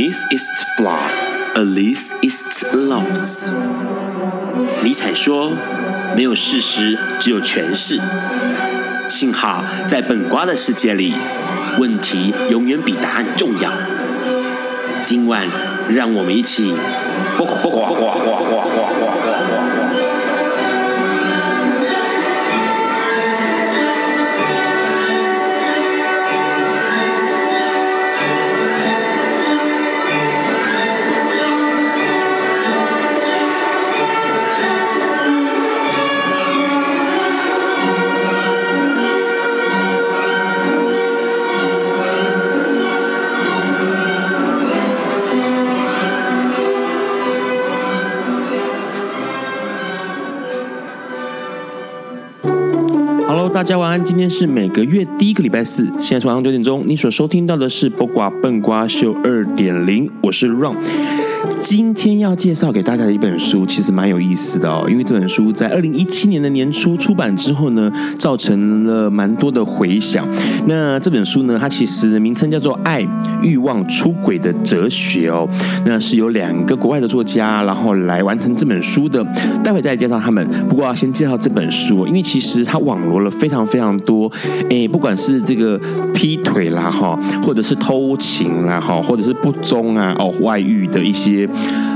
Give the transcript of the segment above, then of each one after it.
Beneath its flaw, Alice is lost。尼采说：“没有事实，只有诠释。”幸好在本瓜的世界里，问题永远比答案重要。今晚，让我们一起。大家晚安，今天是每个月第一个礼拜四，现在是晚上九点钟。你所收听到的是《播瓜笨瓜秀二点零》，我是 Ron。今天要介绍给大家的一本书，其实蛮有意思的哦。因为这本书在二零一七年的年初出版之后呢，造成了蛮多的回响。那这本书呢，它其实名称叫做《爱、欲望、出轨的哲学》哦。那是由两个国外的作家，然后来完成这本书的。待会再介绍他们。不过要先介绍这本书，因为其实它网罗了非常非常多，诶，不管是这个劈腿啦哈，或者是偷情啦哈，或者是不忠啊哦外遇的一些。些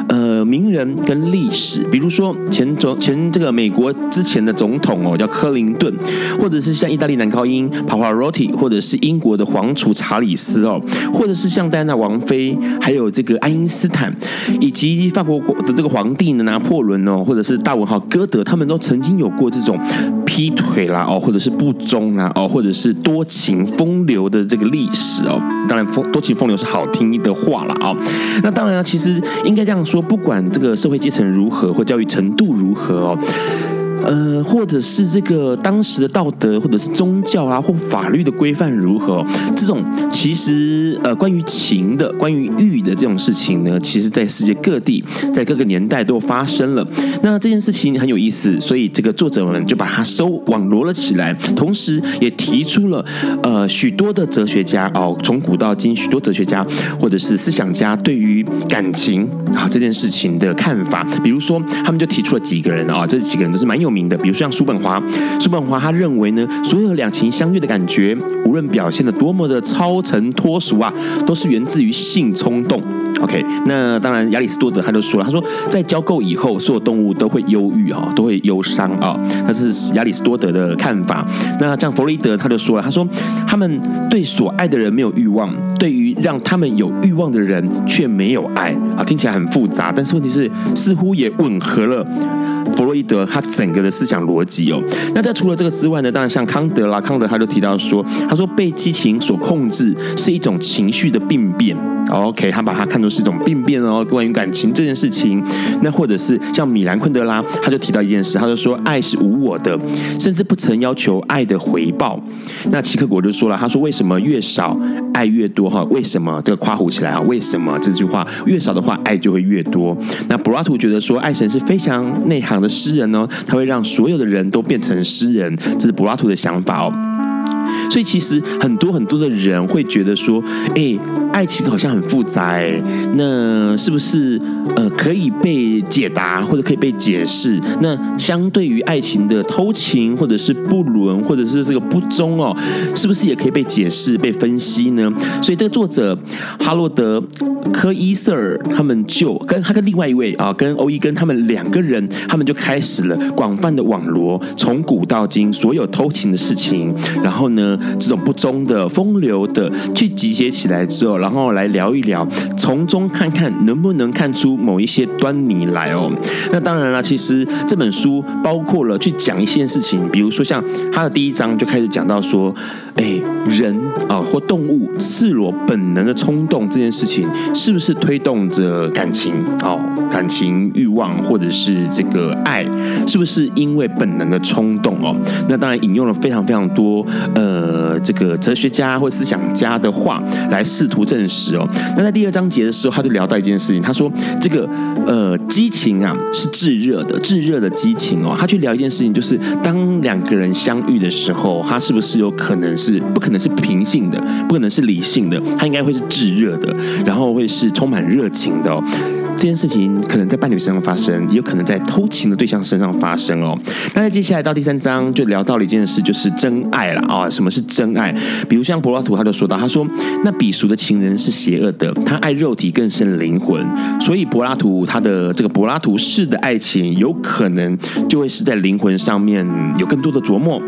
呃名人跟历史，比如说前总前这个美国之前的总统哦，叫克林顿，或者是像意大利男高音帕瓦罗蒂，或者是英国的皇储查理斯哦，或者是像戴安娜王妃，还有这个爱因斯坦，以及法国的这个皇帝呢拿破仑哦，或者是大文豪歌德，他们都曾经有过这种劈腿啦哦，或者是不忠啊哦，或者是多情风流的这个历史哦。当然，风多情风流是好听的话了啊。那当然了，其实。应该这样说，说不管这个社会阶层如何，或教育程度如何哦。呃，或者是这个当时的道德，或者是宗教啊，或法律的规范如何？这种其实呃，关于情的、关于欲的这种事情呢，其实在世界各地，在各个年代都发生了。那这件事情很有意思，所以这个作者们就把它收网罗了起来，同时也提出了呃许多的哲学家哦，从古到今许多哲学家或者是思想家对于感情啊这件事情的看法。比如说，他们就提出了几个人啊，这几个人都是蛮有名的，比如像叔本华，叔本华他认为呢，所有两情相悦的感觉，无论表现得多么的超尘脱俗啊，都是源自于性冲动。OK，那当然亚里士多德他就说了，他说在交媾以后，所有动物都会忧郁啊，都会忧伤啊，那是亚里士多德的看法。那像弗洛伊德他就说了，他说他们对所爱的人没有欲望，对于让他们有欲望的人却没有爱啊，听起来很复杂，但是问题是似乎也吻合了。弗洛伊德他整个的思想逻辑哦，那在除了这个之外呢，当然像康德啦，康德他就提到说，他说被激情所控制是一种情绪的病变。OK，他把它看作是一种病变哦，关于感情这件事情。那或者是像米兰昆德拉，他就提到一件事，他就说爱是无我的，甚至不曾要求爱的回报。那齐克果就说了，他说为什么越少爱越多哈？为什么这个夸胡起来啊？为什么这句话越少的话爱就会越多？那柏拉图觉得说爱神是非常内涵诗人呢，他会让所有的人都变成诗人，这是柏拉图的想法哦。所以其实很多很多的人会觉得说，哎，爱情好像很复杂，哎，那是不是呃可以被解答或者可以被解释？那相对于爱情的偷情或者是不伦或者是这个不忠哦，是不是也可以被解释、被分析呢？所以这个作者哈洛德科伊瑟尔他们就跟他跟另外一位啊，跟欧伊根他们两个人，他们就开始了广泛的网罗，从古到今所有偷情的事情，然后呢。这种不忠的、风流的，去集结起来之后，然后来聊一聊，从中看看能不能看出某一些端倪来哦。那当然了，其实这本书包括了去讲一些事情，比如说像他的第一章就开始讲到说，哎，人啊或动物赤裸本能的冲动这件事情，是不是推动着感情哦？感情欲望或者是这个爱，是不是因为本能的冲动哦？那当然引用了非常非常多呃。呃这个哲学家或思想家的话来试图证实哦。那在第二章节的时候，他就聊到一件事情，他说这个呃激情啊是炙热的，炙热的激情哦。他去聊一件事情，就是当两个人相遇的时候，他是不是有可能是不可能是平性的，不可能是理性的，他应该会是炙热的，然后会是充满热情的哦。这件事情可能在伴侣身上发生，也有可能在偷情的对象身上发生哦。那在接下来到第三章就聊到了一件事，就是真爱了啊、什么是真爱？比如像柏拉图他就说到，他说那鄙俗的情人是邪恶的，他爱肉体更胜灵魂。所以柏拉图他的这个柏拉图式的爱情，有可能就会是在灵魂上面有更多的琢磨。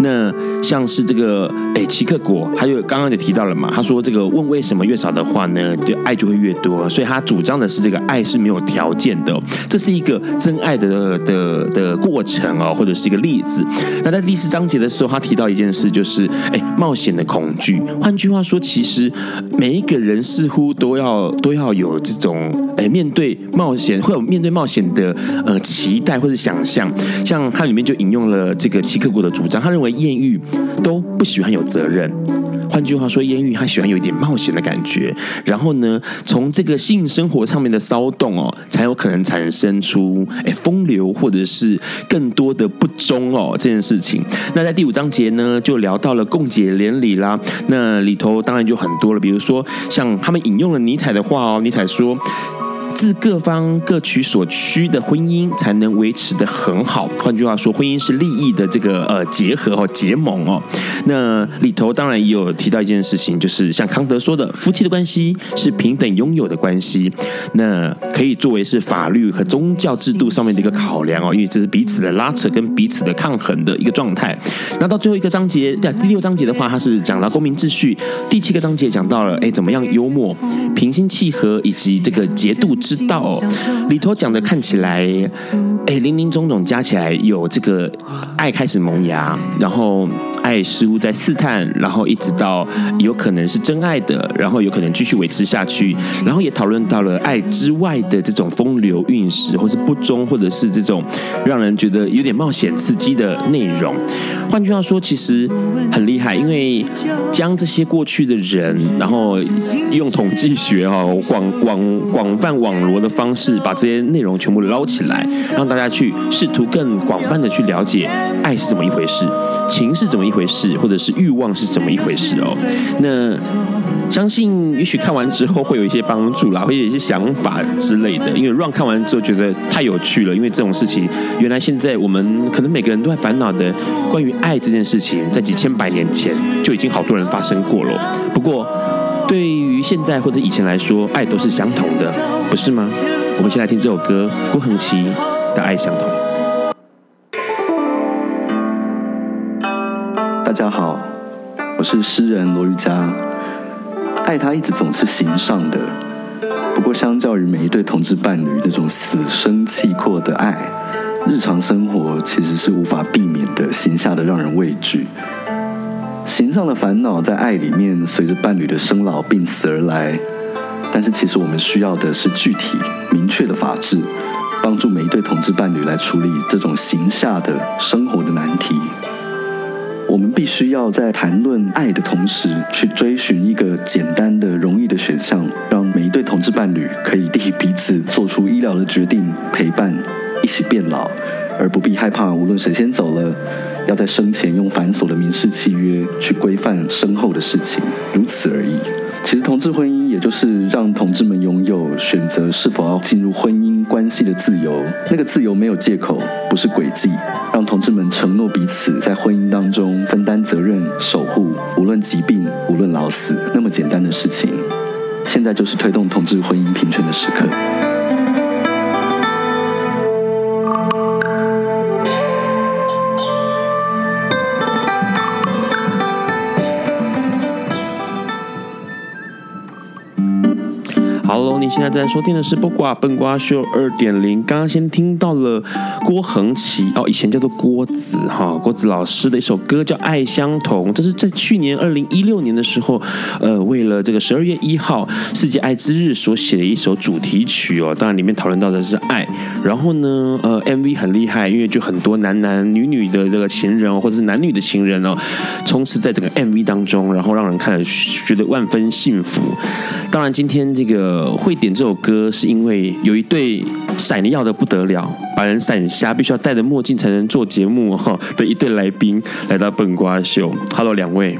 那像是这个哎，奇克果，他就刚刚就提到了嘛，他说这个问为什么越少的话呢，就爱就会越多。所以他主张的是这个。爱是没有条件的，这是一个真爱的的的过程哦，或者是一个例子。那在第四章节的时候，他提到一件事，就是哎，冒险的恐惧。换句话说，其实每一个人似乎都要都要有这种哎，面对冒险会有面对冒险的呃期待或者想象。像他里面就引用了这个齐克果的主张，他认为艳遇都不喜欢有责任。换句话说，艳遇他喜欢有一点冒险的感觉。然后呢，从这个性生活上面的骚动哦，才有可能产生出哎风流或者是更多的不忠哦这件事情。那在第五章节呢，就聊到了共解连理啦。那里头当然就很多了，比如说像他们引用了尼采的话哦，尼采说。自各方各取所需的婚姻才能维持得很好。换句话说，婚姻是利益的这个呃结合哦结盟哦。那里头当然也有提到一件事情，就是像康德说的，夫妻的关系是平等拥有的关系。那可以作为是法律和宗教制度上面的一个考量哦，因为这是彼此的拉扯跟彼此的抗衡的一个状态。那到最后一个章节，第六章节的话，它是讲到公民秩序。第七个章节讲到了哎怎么样幽默、平心气和以及这个节度。知道哦，里头讲的看起来，哎，林林总总加起来有这个爱开始萌芽，然后爱似乎在试探，然后一直到有可能是真爱的，然后有可能继续维持下去，然后也讨论到了爱之外的这种风流韵事，或是不忠，或者是这种让人觉得有点冒险刺激的内容。换句话说，其实很厉害，因为将这些过去的人，然后用统计学哦，广广广泛网。网罗的方式，把这些内容全部捞起来，让大家去试图更广泛的去了解爱是怎么一回事，情是怎么一回回事，或者是欲望是怎么一回事哦。那相信也许看完之后会有一些帮助啦，会有一些想法之类的。因为 Run 看完之后觉得太有趣了，因为这种事情原来现在我们可能每个人都在烦恼的关于爱这件事情，在几千百年前就已经好多人发生过了。不过对于现在或者以前来说，爱都是相同的。不是吗？我们先来听这首歌，郭恒奇的《爱相同》。大家好，我是诗人罗瑜伽。爱他一直总是形上的，不过相较于每一对同志伴侣那种死生契阔的爱，日常生活其实是无法避免的形下的让人畏惧。形上的烦恼在爱里面随着伴侣的生老病死而来。但是其实我们需要的是具体、明确的法治，帮助每一对同志伴侣来处理这种形下的生活的难题。我们必须要在谈论爱的同时，去追寻一个简单的、容易的选项，让每一对同志伴侣可以替彼此做出医疗的决定，陪伴一起变老，而不必害怕无论谁先走了，要在生前用繁琐的民事契约去规范身后的事情，如此而已。其实，同志婚姻也就是让同志们拥有选择是否要进入婚姻关系的自由。那个自由没有借口，不是诡计，让同志们承诺彼此在婚姻当中分担责任、守护，无论疾病，无论老死，那么简单的事情。现在就是推动同志婚姻平权的时刻。现在在收听的是《不挂笨瓜秀二点零》。刚刚先听到了郭恒琪哦，以前叫做郭子哈，郭子老师的一首歌叫《爱相同》，这是在去年二零一六年的时候，呃，为了这个十二月一号世界爱之日所写的一首主题曲哦。当然里面讨论到的是爱，然后呢，呃，MV 很厉害，因为就很多男男女女的这个情人哦或者是男女的情人哦，充斥在整个 MV 当中，然后让人看了觉得万分幸福。当然，今天这个会点这首歌，是因为有一对闪的要的不得了，把人闪瞎，必须要戴着墨镜才能做节目哈的一对来宾来到笨瓜秀。Hello，两位。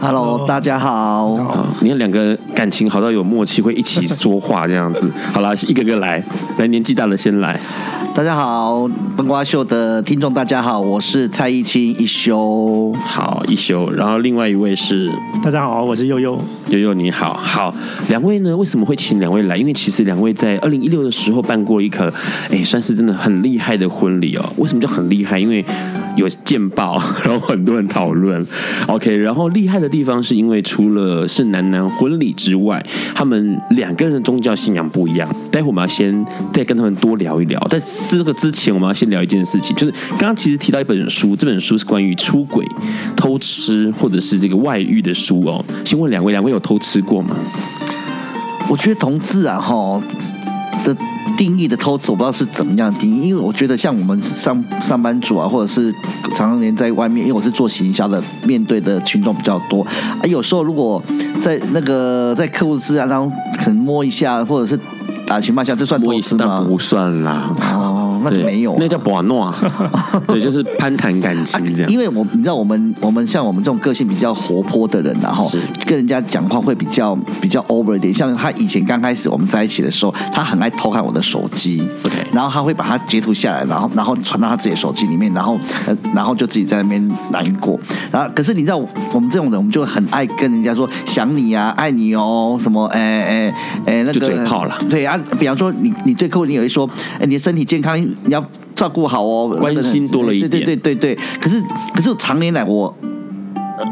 Hello，大家好。好，你看两个感情好到有默契，会一起说话这样子。好了，一个个来，来年纪大的先来。大家好，笨瓜秀的听众大家好，我是蔡一清一休。好，一休。然后另外一位是，大家好，我是悠悠。悠悠你好，好，两位呢？为什么会请两位来？因为其实两位在二零一六的时候办过一个，哎，算是真的很厉害的婚礼哦。为什么叫很厉害？因为有见报，然后很多人讨论。OK，然后厉害的地方是因为除了是男男婚礼之外，他们两个人的宗教信仰不一样。待会我们要先再跟他们多聊一聊。在这个之前，我们要先聊一件事情，就是刚刚其实提到一本书，这本书是关于出轨、偷吃或者是这个外遇的书哦。先问两位，两位有偷吃过吗？我觉得同志啊，哈的。定义的偷吃，我不知道是怎么样定义，因为我觉得像我们上上班族啊，或者是常常连在外面，因为我是做行销的，面对的群众比较多啊，有时候如果在那个在客户资料当中可能摸一下，或者是。打情骂俏，这算偷吃吗？不算啦。哦，那就没有，那叫博诺。对，就是攀谈感情这样。啊、因为我你知道，我们我们像我们这种个性比较活泼的人，然后跟人家讲话会比较比较 over 一点。像他以前刚开始我们在一起的时候，他很爱偷看我的手机。OK，然后他会把它截图下来，然后然后传到他自己的手机里面，然后然后就自己在那边难过。然后可是你知道，我们这种人，我们就很爱跟人家说想你啊，爱你哦，什么哎哎哎那个嘴炮了。对啊。比方说你，你你对客户，你有一说，哎，你的身体健康，你要照顾好哦，关心多了一点，对对对对对。可是可是，常年来我。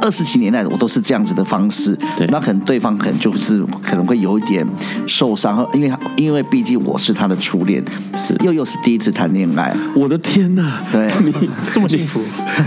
二十几年来，我都是这样子的方式，对那可能对方可能就是可能会有一点受伤，因为因为毕竟我是他的初恋，是又又是第一次谈恋爱，我的天哪，对，你这么幸福，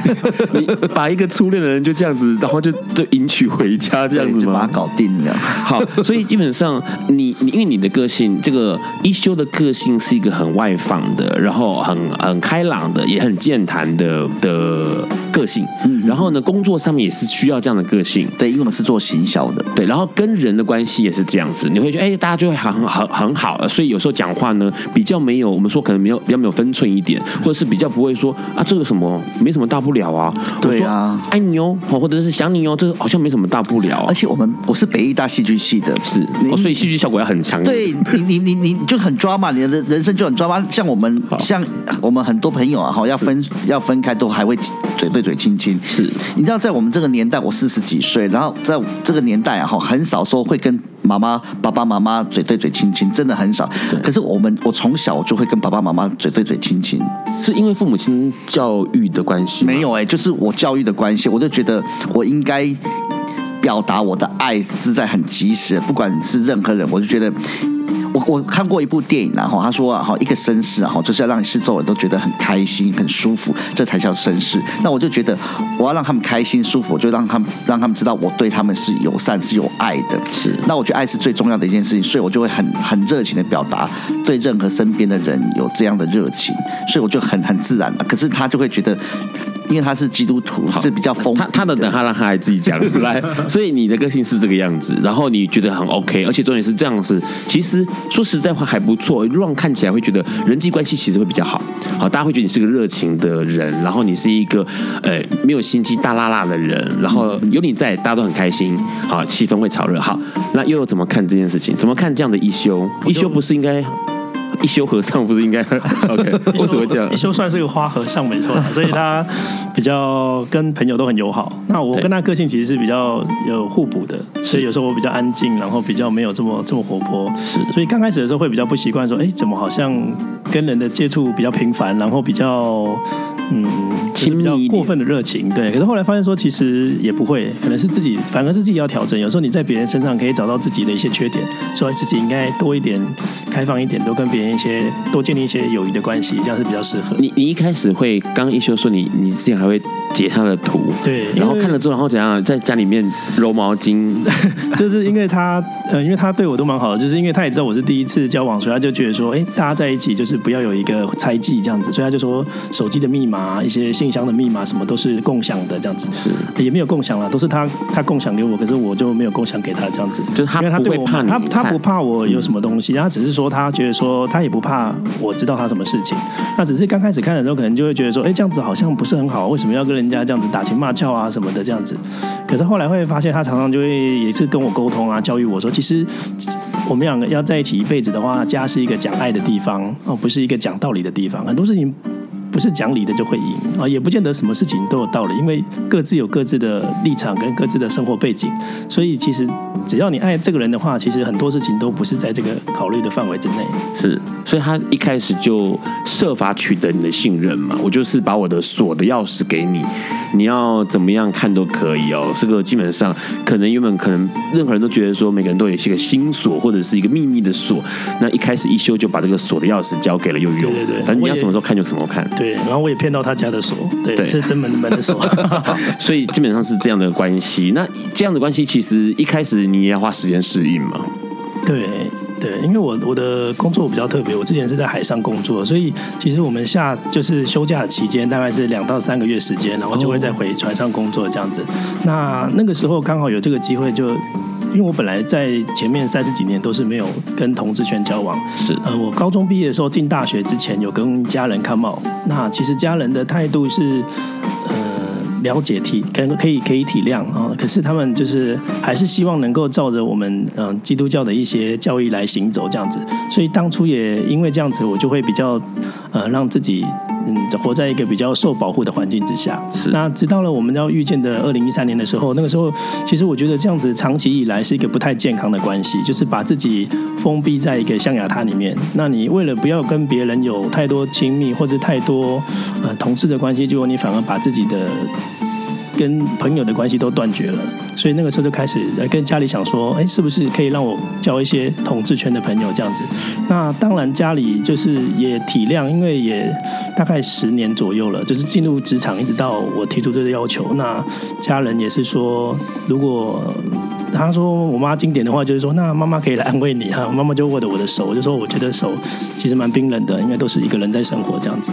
你把一个初恋的人就这样子，然后就就迎娶回家这样子吗？就把他搞定了。好，所以基本上你你因为你的个性，这个一休的个性是一个很外放的，然后很很开朗的，也很健谈的的个性，嗯，然后呢，工作上面。也是需要这样的个性，对，因为我们是做行销的，对，然后跟人的关系也是这样子，你会觉得哎，大家就会很很很好，所以有时候讲话呢比较没有，我们说可能没有比较没有分寸一点，或者是比较不会说啊这个什么没什么大不了啊，对啊，爱你哦，或者是想你哦，这个好像没什么大不了，而且我们我是北艺大戏剧系的，是，哦，所以戏剧效果要很强，对你你你你就很抓嘛，你的人生就很抓嘛，像我们像我们很多朋友啊，哈，要分要分开都还会嘴对嘴亲亲，是。你知道在我们这个年代，我四十几岁，然后在这个年代啊，哈，很少说会跟妈妈、爸爸妈妈嘴对嘴亲亲，真的很少。可是我们，我从小就会跟爸爸妈妈嘴对嘴亲亲，是因为父母亲教育的关系？没有哎、欸，就是我教育的关系，我就觉得我应该表达我的爱是在很及时，不管是任何人，我就觉得。我我看过一部电影，然后他说啊，哈，一个绅士啊，哈，就是要让四周人都觉得很开心、很舒服，这才叫绅士。那我就觉得，我要让他们开心、舒服，我就让他们让他们知道我对他们是友善、是有爱的。是。那我觉得爱是最重要的一件事情，所以我就会很很热情的表达对任何身边的人有这样的热情，所以我就很很自然。可是他就会觉得。因为他是基督徒，是比较疯。他他的等他让他来自己讲 来，所以你的个性是这个样子，然后你觉得很 OK，而且重点是这样子。其实说实在话还不错，让看起来会觉得人际关系其实会比较好。好，大家会觉得你是个热情的人，然后你是一个呃没有心机大辣辣的人，然后有你在，大家都很开心。好，气氛会炒热。好，那又有怎么看这件事情？怎么看这样的一休？一休不是应该？一休和尚不是应该 OK？为什么这样？一休算是个花和尚没错，所以他比较跟朋友都很友好。那我跟他个性其实是比较有互补的，所以有时候我比较安静，然后比较没有这么这么活泼。是，所以刚开始的时候会比较不习惯，说，哎，怎么好像跟人的接触比较频繁，然后比较嗯。亲密过分的热情。对，可是后来发现说，其实也不会，可能是自己，反而是自己要调整。有时候你在别人身上可以找到自己的一些缺点，所以自己应该多一点开放一点，多跟别人一些多建立一些友谊的关系，这样是比较适合。你你一开始会，刚刚一休说你你之前还会截他的图，对，然后看了之后，然后怎样在家里面揉毛巾，就是因为他呃，因为他对我都蛮好的，就是因为他也知道我是第一次交往，所以他就觉得说，哎，大家在一起就是不要有一个猜忌这样子，所以他就说手机的密码、一些信箱的密码什么都是共享的这样子，是。也没有共享了，都是他他共享给我，可是我就没有共享给他这样子，就是他不会怕你，他他不怕我有什么东西，他只是说他觉得说他也不怕我知道他什么事情，那只是刚开始看的时候可能就会觉得说，哎，这样子好像不是很好，为什么要跟人家这样子打情骂俏啊什么的这样子，可是后来会发现他常常就会也是跟我沟通啊，教育我说，其实我们两个要在一起一辈子的话，家是一个讲爱的地方哦，不是一个讲道理的地方，很多事情。不是讲理的就会赢啊，也不见得什么事情都有道理，因为各自有各自的立场跟各自的生活背景，所以其实只要你爱这个人的话，其实很多事情都不是在这个考虑的范围之内。是，所以他一开始就设法取得你的信任嘛，我就是把我的锁的钥匙给你，你要怎么样看都可以哦。这个基本上可能原本可能任何人都觉得说每个人都有一个心锁或者是一个秘密的锁，那一开始一修就把这个锁的钥匙交给了悠悠，对对对，反正你要什么时候看就什么时候看。对，然后我也骗到他家的锁，对，对是真门的门的锁，所以基本上是这样的关系。那这样的关系，其实一开始你也要花时间适应嘛。对对，因为我我的工作比较特别，我之前是在海上工作，所以其实我们下就是休假的期间大概是两到三个月时间，然后就会再回船上工作这样子。那那个时候刚好有这个机会就。因为我本来在前面三十几年都是没有跟同志圈交往，是呃，我高中毕业的时候进大学之前有跟家人 come out，那其实家人的态度是呃了解体，可能可以可以体谅啊，可是他们就是还是希望能够照着我们嗯、呃、基督教的一些教义来行走这样子，所以当初也因为这样子，我就会比较呃让自己。嗯，活在一个比较受保护的环境之下。是。那直到了我们要遇见的二零一三年的时候，那个时候，其实我觉得这样子长期以来是一个不太健康的关系，就是把自己封闭在一个象牙塔里面。那你为了不要跟别人有太多亲密或者太多呃同事的关系，结果你反而把自己的。跟朋友的关系都断绝了，所以那个时候就开始呃跟家里想说，哎，是不是可以让我交一些统治圈的朋友这样子？那当然家里就是也体谅，因为也大概十年左右了，就是进入职场一直到我提出这个要求，那家人也是说，如果。他说：“我妈经典的话就是说，那妈妈可以来安慰你哈。妈妈就握着我的手，我就说我觉得手其实蛮冰冷的，因为都是一个人在生活这样子。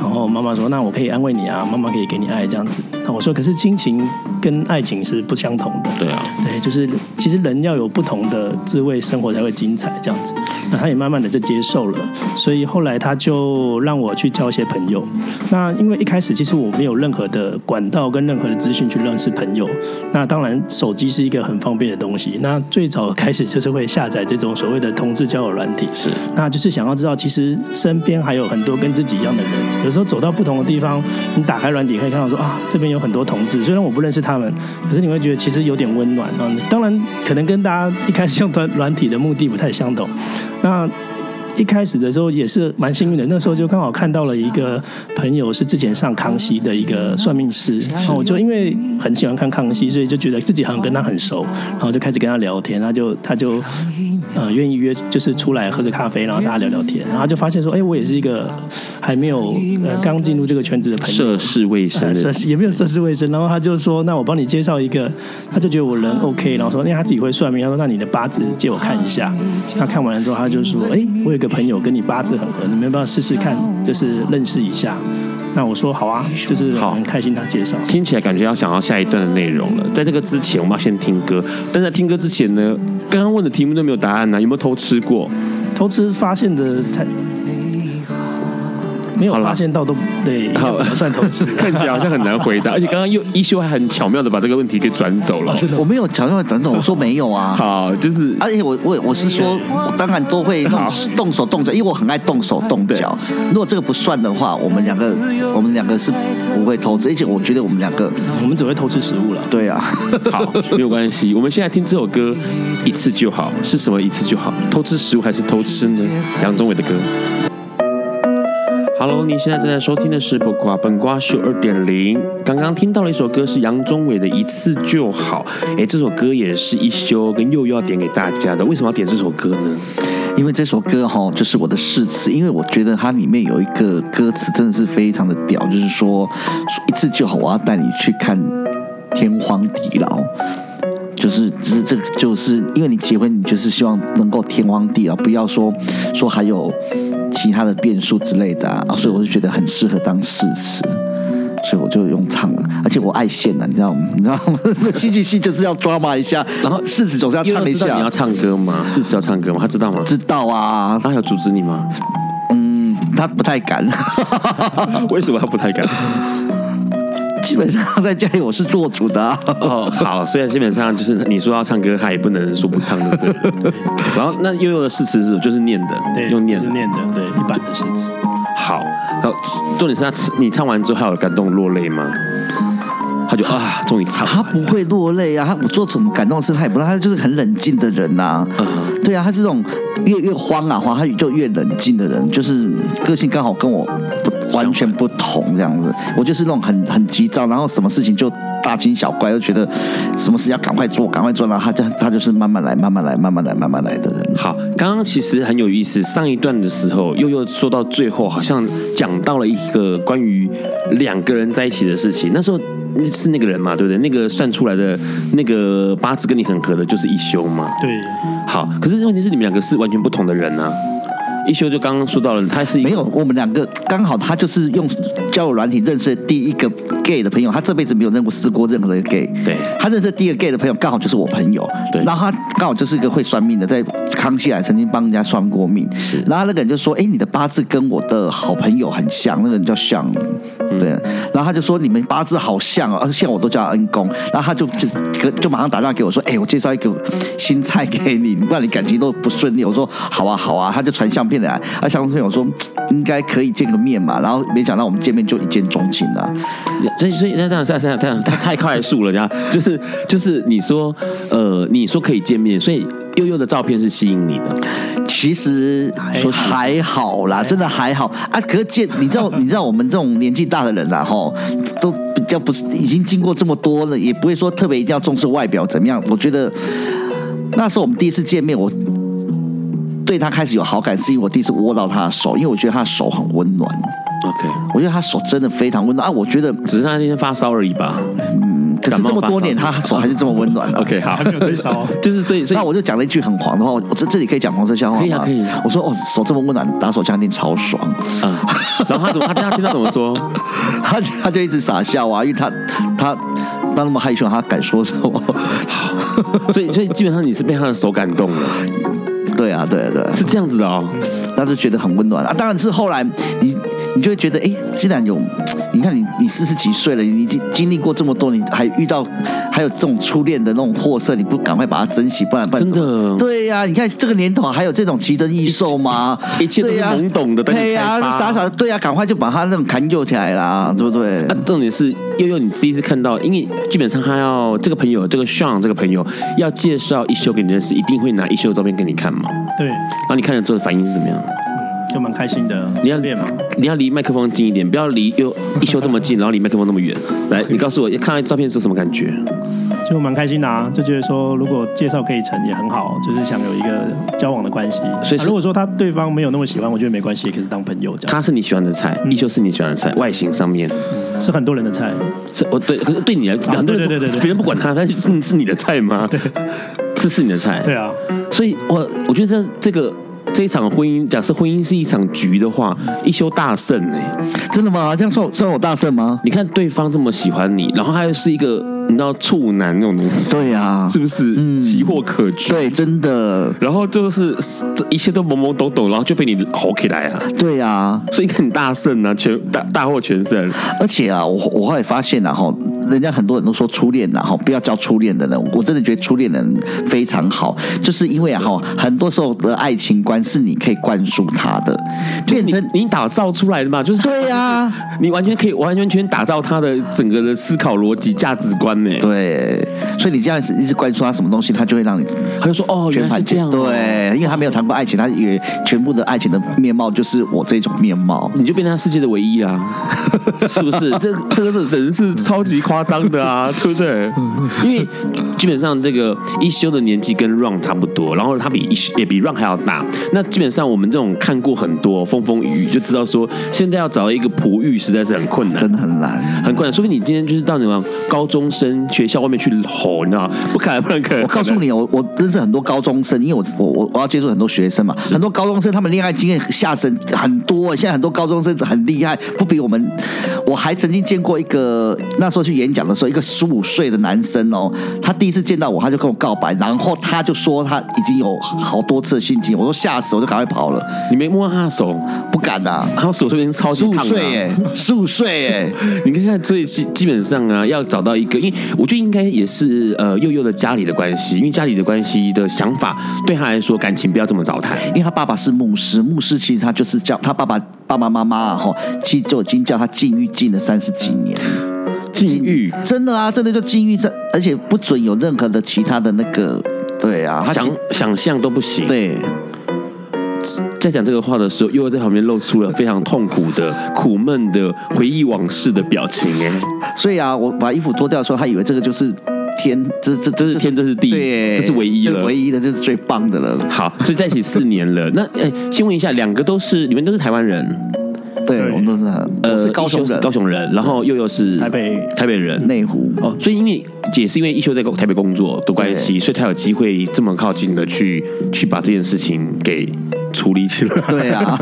然后妈妈说：那我可以安慰你啊，妈妈可以给你爱这样子。那我说：可是亲情跟爱情是不相同的。对啊，对，就是其实人要有不同的滋味，生活才会精彩这样子。那他也慢慢的就接受了，所以后来他就让我去交一些朋友。那因为一开始其实我没有任何的管道跟任何的资讯去认识朋友。那当然手机是一个很方便的东西，那最早开始就是会下载这种所谓的同志交友软体，是，那就是想要知道，其实身边还有很多跟自己一样的人。有时候走到不同的地方，你打开软体可以看到说啊，这边有很多同志，虽然我不认识他们，可是你会觉得其实有点温暖啊。当然，可能跟大家一开始用软软体的目的不太相同，那。一开始的时候也是蛮幸运的，那时候就刚好看到了一个朋友是之前上康熙的一个算命师，然后我就因为很喜欢看康熙，所以就觉得自己好像跟他很熟，然后就开始跟他聊天，他就他就呃愿意约就是出来喝个咖啡，然后大家聊聊天，然后就发现说，哎，我也是一个还没有呃刚进入这个圈子的朋友，涉世未深，涉世也没有涉世未深，然后他就说，那我帮你介绍一个，他就觉得我人 OK，然后说，因为他自己会算命，他说那你的八字借我看一下，他看完了之后他就说，哎，我有个。朋友跟你八字很合，你们要不要试试看？就是认识一下。那我说好啊，就是很开心他介绍。听起来感觉要想到下一段的内容了。在这个之前，我们要先听歌。但在听歌之前呢，刚刚问的题目都没有答案呢、啊。有没有偷吃过？偷吃发现的才。没有发现到都对，好不算偷吃，看起来好像很难回答。而且刚刚又一休还很巧妙的把这个问题给转走了。我没有巧妙的转走，我说没有啊。好，就是而且我我我是说，我当然都会动动手动脚，因为我很爱动手动脚。如果这个不算的话，我们两个我们两个是不会偷吃，而且我觉得我们两个我们只会偷吃食物了。对啊，好，没有关系。我们现在听这首歌一次就好，是什么一次就好？偷吃食物还是偷吃呢？杨宗纬的歌。好 Hello，你现在正在收听的是《卜卦笨瓜秀》二点零。刚刚听到了一首歌，是杨宗纬的《一次就好》。哎，这首歌也是一休跟祐祐要点给大家的。为什么要点这首歌呢？因为这首歌哈，就是我的誓词。因为我觉得它里面有一个歌词真的是非常的屌，就是说一次就好，我要带你去看天荒地老。就是，就是这个，就是因为你结婚，你就是希望能够天荒地老，不要说说还有其他的变数之类的啊，所以我就觉得很适合当试词，所以我就用唱了，而且我爱现啊，你知道吗？你知道吗？戏剧系就是要抓马一下，然后誓词总是要唱一下。你要唱歌吗？誓词要唱歌吗？他知道吗？知道啊，他有阻止你吗？嗯，他不太敢。为什么他不太敢？基本上在家里我是做主的、啊、哦，好，所以基本上就是你说要唱歌，他也不能说不唱的，对，对，对。然后那悠悠的誓词是就是念的，对，用念的，念的，对，一般的诗词。好，然后重点是他你唱完之后，他有感动落泪吗？他就啊，终于唱。他不会落泪啊，他我做什么感动的事，他也不知道，他就是很冷静的人呐、啊。嗯，对啊，他是这种越越慌啊慌，他就越冷静的人，就是个性刚好跟我不。完全不同这样子，我就是那种很很急躁，然后什么事情就大惊小怪，就觉得什么事要赶快做，赶快做。然后他就他就是慢慢来，慢慢来，慢慢来，慢慢来的人。好，刚刚其实很有意思，上一段的时候又又说到最后，好像讲到了一个关于两个人在一起的事情。那时候是那个人嘛，对不对？那个算出来的那个八字跟你很合的，就是一休嘛。对。好，可是问题是你们两个是完全不同的人啊。一休就刚刚说到了，他是没有我们两个刚好，他就是用交友软体认识的第一个 gay 的朋友，他这辈子没有认过试过任何的 gay。对，他认识的第一个 gay 的朋友刚好就是我朋友。对，然后他刚好就是一个会算命的，在康熙来曾经帮人家算过命。是，然后那个人就说：“哎，你的八字跟我的好朋友很像。”那个人叫相。对，然后他就说：“你们八字好像哦，像我都叫恩公。”然后他就就就马上打电话给我说：“哎，我介绍一个新菜给你，不然你感情都不顺利。”我说：“好啊，好啊。”他就传相片。来，啊，相朋友说应该可以见个面嘛，然后没想到我们见面就一见钟情了。所以，所以那这样这样这样这样，他太快速了，这样就是就是你说呃，你说可以见面，所以悠悠的照片是吸引你的。其实说还好啦，真的还好啊。可是见你知道你知道我们这种年纪大的人啊，吼，都比较不是已经经过这么多了，也不会说特别一定要重视外表怎么样。我觉得那时候我们第一次见面，我。对他开始有好感，是因为我第一次握到他的手，因为我觉得他的手很温暖。OK，我觉得他手真的非常温暖啊！我觉得只是他那天发烧而已吧。嗯，可是这么多年他手还是这么温暖的。OK，好，还没有退烧。就是所以，所以那我就讲了一句很黄的话，我这这里可以讲黄色笑话吗？可以啊，可以。我说哦，手这么温暖，打手枪一定超爽。嗯，然后他怎么他他听到怎么说？他他就一直傻笑啊，因为他他他那么害羞，他敢说什么？所以所以基本上你是被他的手感动了。对啊，对啊，对。啊，是这样子的哦，他就觉得很温暖。啊。当然是后来你你就会觉得，哎，既然有，你看你你四十几岁了，你已经经历过这么多，你还遇到还有这种初恋的那种货色，你不赶快把它珍惜，不然不然真的对呀、啊。你看这个年头还有这种奇珍异兽吗？一切都是懵懂的，对呀、啊，傻傻的，对呀、啊，赶快就把它那种砍救起来啦，对不对？啊、重点是悠悠，你第一次看到，因为基本上他要这个朋友，这个 Sean 这个朋友要介绍一休给你认识，一定会拿一休的照片给你看嘛。对，然后你看了之后的反应是怎么样？嗯，就蛮开心的。你要练嘛，你要离麦克风近一点，不要离又一休这么近，然后离麦克风那么远。来，你告诉我，看到照片是什么感觉？就蛮开心的啊，就觉得说如果介绍可以成也很好，就是想有一个交往的关系。所以、啊、如果说他对方没有那么喜欢，我觉得没关系，也可以当朋友这样。他是你喜欢的菜，一、嗯、休是你喜欢的菜，外形上面、嗯、是很多人的菜。是哦，对，可是对你来讲，很多人对对对对，别人不管他，但是是你的菜吗？对，是是你的菜。对啊，所以我我觉得这这个。这一场婚姻，假设婚姻是一场局的话，一休大胜哎，真的吗？这样算算我大胜吗？你看对方这么喜欢你，然后他又是一个你知道处男那种东西，对呀、啊，是不是？嗯，奇货可居，对，真的。然后就是这一切都懵懵懂懂，然后就被你吼起来啊，对呀，所以很大胜啊，全大大获全胜。而且啊，我我后来发现啊，哈。人家很多人都说初恋然后不要交初恋的人，我真的觉得初恋的人非常好，就是因为哈，很多时候的爱情观是你可以灌输他的，变成你，你打造出来的嘛，就是对呀、啊，你完全可以完完全全打造他的整个的思考逻辑价值观呢。对，所以你这样子一直灌输他什么东西，他就会让你，他就说哦，原来是这样、哦，对，因为他没有谈过爱情，他以为全部的爱情的面貌就是我这种面貌，你就变成他世界的唯一啦，是不是？这这个是真是超级 夸张的啊，对不对？因为基本上这个一休的年纪跟 Run 差不多，然后他比一也比 Run 还要大。那基本上我们这种看过很多风风雨雨，就知道说现在要找一个璞玉实在是很困难，真的很难，很困难。除非你今天就是到你们高中生学校外面去吼，你知道不可能，不能可能。我告诉你，我我认识很多高中生，因为我我我我要接触很多学生嘛，很多高中生他们恋爱经验下身很多。现在很多高中生很厉害，不比我们。我还曾经见过一个那时候去演讲的时候，一个十五岁的男生哦，他第一次见到我，他就跟我告白，然后他就说他已经有好多次的性经验，我说吓死，我就赶快跑了。你没摸他的手？不敢呐、啊，他手这边超级烫。十五岁哎，十五岁哎，你看看，所以基基本上啊，要找到一个，因为我觉得应该也是呃幼幼的家里的关系，因为家里的关系的想法对他来说，感情不要这么早谈，因为他爸爸是牧师，牧师其实他就是叫他爸爸爸爸妈妈啊哈，其实就已经叫他禁欲禁了三十几年。禁欲真的啊，真的就禁欲，这而且不准有任何的其他的那个，对啊，想想象都不行。对，在讲这个话的时候，祐祐在旁边露出了非常痛苦的、苦闷的回忆往事的表情。哎，所以啊，我把衣服脱掉的时候，他以为这个就是天，这这这是天，这是地，这是唯一了，唯一的，这是最棒的了。好，所以在一起四年了。那哎，先问一下，两个都是你们都是台湾人？对，我们都是呃是高雄人，高雄人，然后又又是台北。台北人，内湖。哦，所以因为也是因为一休在台北工作的关系，所以他有机会这么靠近的去去把这件事情给处理起来。对啊，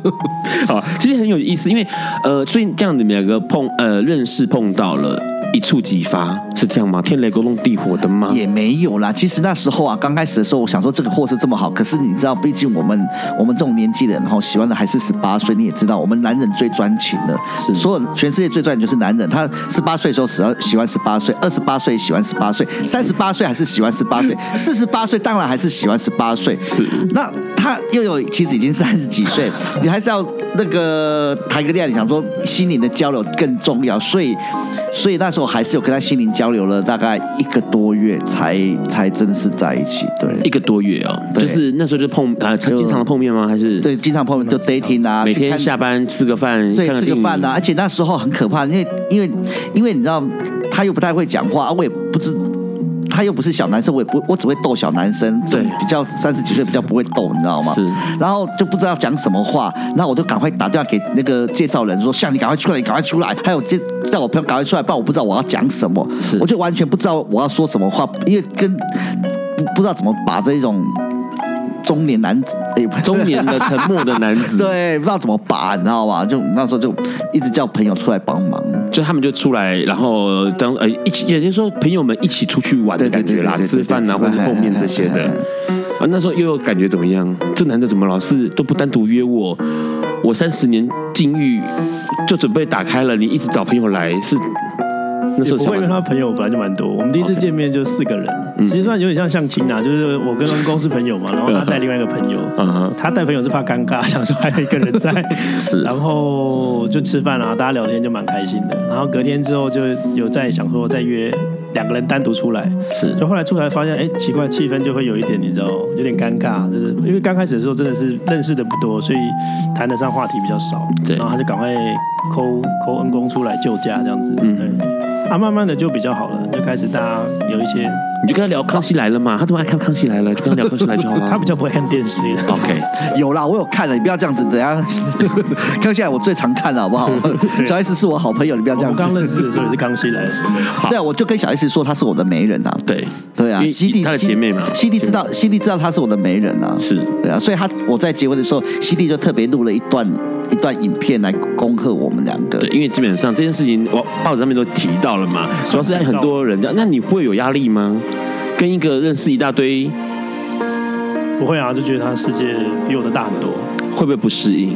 好，其实很有意思，因为呃，所以这样子两个碰呃认识碰到了。一触即发是这样吗？天雷勾动地火的吗？也没有啦。其实那时候啊，刚开始的时候，我想说这个货是这么好，可是你知道，毕竟我们我们这种年纪的人，然后喜欢的还是十八岁。你也知道，我们男人最专情的，是所有全世界最专情就是男人。他十八岁的时候喜欢喜欢十八岁，二十八岁喜欢十八岁，三十八岁还是喜欢十八岁，四十八岁当然还是喜欢十八岁。那他又有其实已经三十几岁，你还是要那个谈个恋爱，你想说心灵的交流更重要，所以所以那时候。还是有跟他心灵交流了大概一个多月才，才才正式在一起。对，一个多月哦，就是那时候就碰啊，经常的碰面吗？还是对，经常碰面就 dating 啊，每天下班吃个饭，对，吃个饭啊。而且那时候很可怕，因为因为因为你知道他又不太会讲话，我也不知。他又不是小男生，我也不，我只会逗小男生，对，比较三十几岁比较不会逗，你知道吗？是，然后就不知道讲什么话，然后我就赶快打电话给那个介绍人说，像你赶快出来，你赶快出来，还有介叫我朋友赶快出来，不然我不知道我要讲什么，是，我就完全不知道我要说什么话，因为跟不不知道怎么把这一种。中年男子，哎，中年的沉默的男子，对，不知道怎么拔，你知道吧？就那时候就一直叫朋友出来帮忙，就他们就出来，然后当呃一起，也就是说朋友们一起出去玩的感觉啦，吃饭啊，或者后面这些的。啊，那时候又有感觉怎么样？这男的怎么老是都不单独约我？我三十年禁欲就准备打开了，你一直找朋友来是？那时候不会，因为他朋友本来就蛮多。我们第一次见面就四个人。其实算有点像相亲啊，就是我跟公司朋友嘛，然后他带另外一个朋友，他带朋友是怕尴尬，想说还有一个人在，是，然后就吃饭啊，大家聊天就蛮开心的，然后隔天之后就有在想说再约两个人单独出来，是，就后来出来发现，哎，奇怪，气氛就会有一点，你知道，有点尴尬，就是因为刚开始的时候真的是认识的不多，所以谈得上话题比较少，对，然后他就赶快抠抠恩公出来救驾这样子，嗯，对。啊，慢慢的就比较好了，就开始大家有一些，你就跟他聊《康熙来了》嘛，他这么爱看《康熙来了》，就跟他聊《康熙来了》就好了。他比较不会看电视。OK，有啦，我有看了，你不要这样子，等下《康熙来》我最常看了，好不好？小 S 是我好朋友，你不要这样子。刚认识的时候也是《康熙来了》。对啊，我就跟小 S 说他是我的媒人啊。对对啊，西弟他的姐妹嘛，西弟知道，西弟知道他是我的媒人啊。是，对啊，所以他我在结婚的时候，西弟就特别录了一段。一段影片来恭贺我们两个，对，因为基本上这件事情，我报纸上面都提到了嘛，主要是在很多人这样，那你会有压力吗？跟一个认识一大堆，不会啊，就觉得他世界比我的大很多，会不会不适应？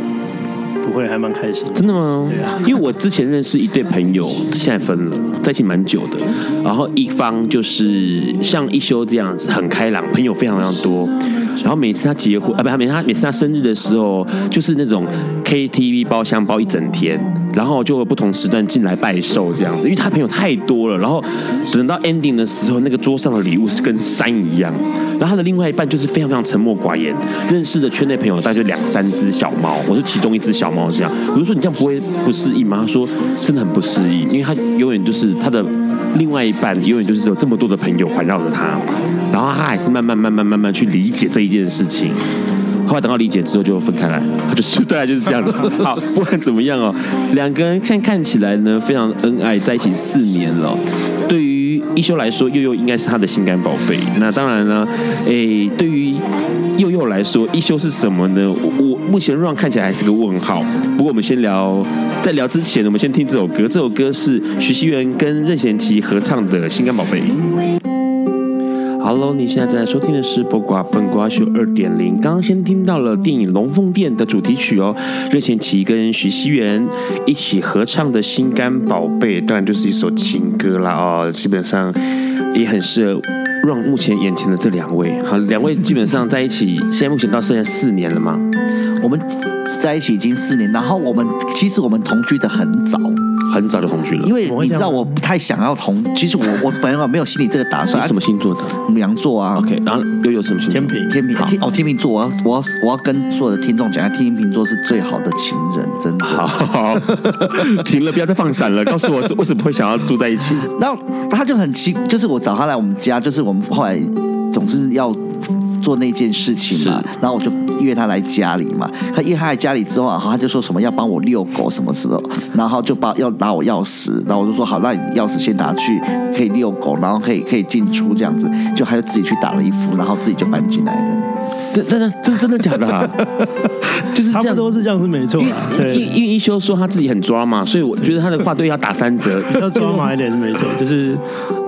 不会，还蛮开心。真的吗？对啊，因为我之前认识一对朋友，现在分了，在一起蛮久的。然后一方就是像一休这样子，很开朗，朋友非常非常多。然后每次他结婚啊，不，他每次他每次他生日的时候，就是那种 KTV 包厢包一整天，然后就会不同时段进来拜寿这样子，因为他朋友太多了。然后等到 ending 的时候，那个桌上的礼物是跟山一样。然后他的另外一半就是非常非常沉默寡言，认识的圈内朋友大概就两三只小猫，我是其中一只小猫这样。我就说你这样不会不适应吗？他说真的很不适应，因为他永远就是他的另外一半永远就是有这么多的朋友环绕着他，然后他还是慢慢慢慢慢慢去理解这一件事情。后来等到理解之后就分开来，他 就是大概就是这样子。好，不管怎么样哦，两个人现在看起来呢非常恩爱，在一起四年了。对于一休来说，佑佑应该是他的心肝宝贝。那当然呢，诶，对于祐祐来说，一休是什么呢？我，我目前 Ron 看起来还是个问号。不过我们先聊，在聊之前，我们先听这首歌。这首歌是徐熙媛跟任贤齐合唱的《心肝宝贝》。Hello，你现在正在收听的是《播瓜笨瓜秀》二点零。刚刚先听到了电影《龙凤店》的主题曲哦，任贤齐跟徐熙媛一起合唱的《心肝宝贝》，当然就是一首情歌啦哦，基本上也很适合让目前眼前的这两位。好，两位基本上在一起，现在目前到剩下四年了嘛？我们在一起已经四年，然后我们其实我们同居的很早。很早就同居了，因为你知道我不太想要同，其实我我本来没有心里这个打算。什么星座的？母羊座啊。OK，然后又有什么星座？天秤，天秤。哦，天秤座，我要我要我要跟所有的听众讲一下，天秤座是最好的情人，真的。好，好，停了，不要再放闪了，告诉我是为什么会想要住在一起。然后他就很奇，就是我找他来我们家，就是我们后来总是要。做那件事情嘛，然后我就约他来家里嘛。他约他来家里之后啊，他就说什么要帮我遛狗什么什么，然后就把要拿我钥匙，然后我就说好，那你钥匙先拿去，可以遛狗，然后可以可以进出这样子。就他就自己去打了一副，然后自己就搬进来了。真真的这是真的假的啊？就是差不多是这样，是没错。对，因因为一休说他自己很抓嘛，所以我觉得他的话对要打三折，比较抓马一点是没错，就是。